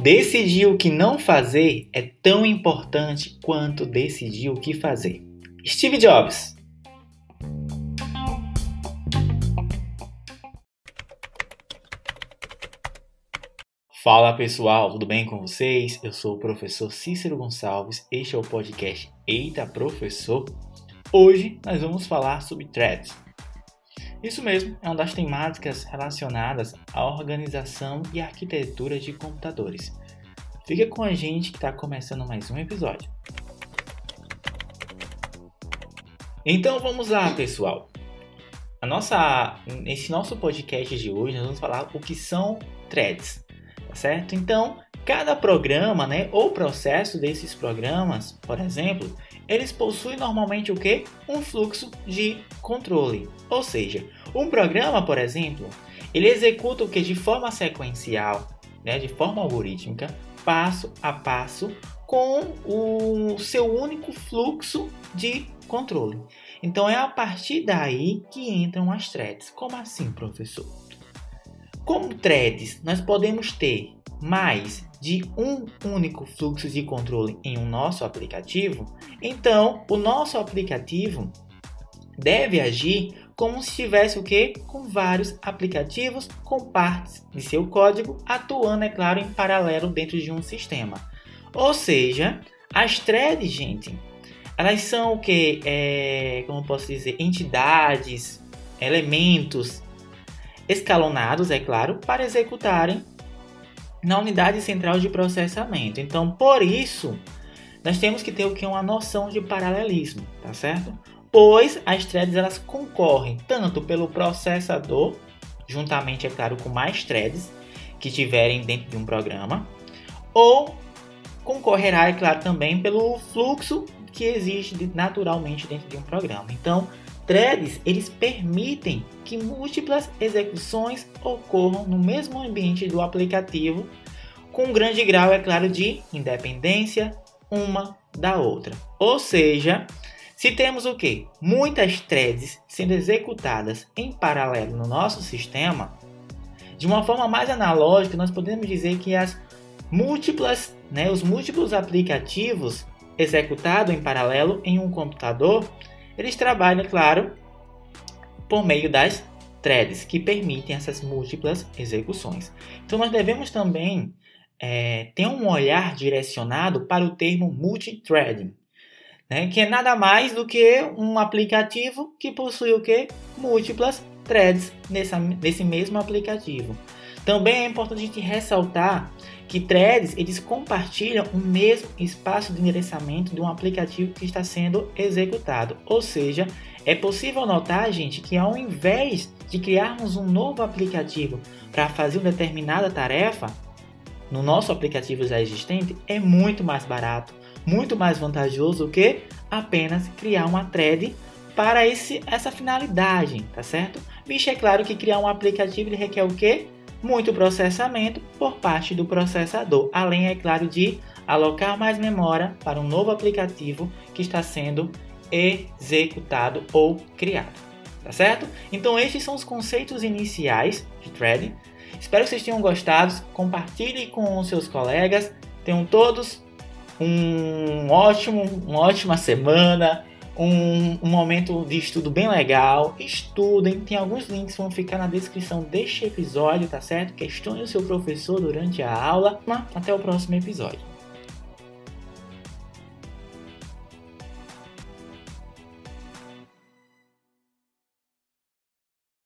Decidir o que não fazer é tão importante quanto decidir o que fazer. Steve Jobs. Fala pessoal, tudo bem com vocês? Eu sou o professor Cícero Gonçalves, este é o podcast Eita Professor. Hoje nós vamos falar sobre threads. Isso mesmo, é uma das temáticas relacionadas à organização e arquitetura de computadores. Fica com a gente que está começando mais um episódio. Então vamos lá, pessoal. A nossa, nesse nosso podcast de hoje, nós vamos falar o que são threads, tá certo? Então, cada programa, né, ou processo desses programas, por exemplo, eles possuem normalmente o que? Um fluxo de controle. Ou seja, um programa, por exemplo, ele executa o que de forma sequencial, né, de forma algorítmica, passo a passo, com o seu único fluxo de controle. Então é a partir daí que entram as threads. Como assim, professor? Como threads, nós podemos ter mais de um único fluxo de controle em um nosso aplicativo, então o nosso aplicativo deve agir como se tivesse o que? Com vários aplicativos com partes de seu código atuando, é claro, em paralelo dentro de um sistema. Ou seja, as threads, gente, elas são o que? É, como posso dizer? Entidades, elementos escalonados, é claro, para executarem na unidade central de processamento. Então, por isso, nós temos que ter o que uma noção de paralelismo, tá certo? Pois as threads elas concorrem tanto pelo processador, juntamente é claro com mais threads que tiverem dentro de um programa, ou concorrerá, é claro, também pelo fluxo que existe naturalmente dentro de um programa. Então, threads eles permitem que múltiplas execuções ocorram no mesmo ambiente do aplicativo, com um grande grau, é claro, de independência uma da outra. Ou seja, se temos o que? Muitas threads sendo executadas em paralelo no nosso sistema, de uma forma mais analógica, nós podemos dizer que as múltiplas, né, os múltiplos aplicativos executados em paralelo em um computador eles trabalham, claro, por meio das threads, que permitem essas múltiplas execuções. Então, nós devemos também é, ter um olhar direcionado para o termo multithreading, né, que é nada mais do que um aplicativo que possui o que? Múltiplas threads nessa, nesse mesmo aplicativo. Também é importante a gente ressaltar que threads eles compartilham o mesmo espaço de endereçamento de um aplicativo que está sendo executado. Ou seja, é possível notar, gente, que ao invés de criarmos um novo aplicativo para fazer uma determinada tarefa, no nosso aplicativo já existente, é muito mais barato, muito mais vantajoso do que apenas criar uma thread para esse, essa finalidade, tá certo? Visto é claro que criar um aplicativo ele requer o quê? Muito processamento por parte do processador, além, é claro, de alocar mais memória para um novo aplicativo que está sendo executado ou criado. Tá certo? Então, estes são os conceitos iniciais de threading. Espero que vocês tenham gostado. Compartilhe com seus colegas. Tenham todos um ótimo, uma ótima semana um, um, momento de estudo bem legal. Estudem, tem alguns links que vão ficar na descrição deste episódio, tá certo? Questione o seu professor durante a aula. Até o próximo episódio.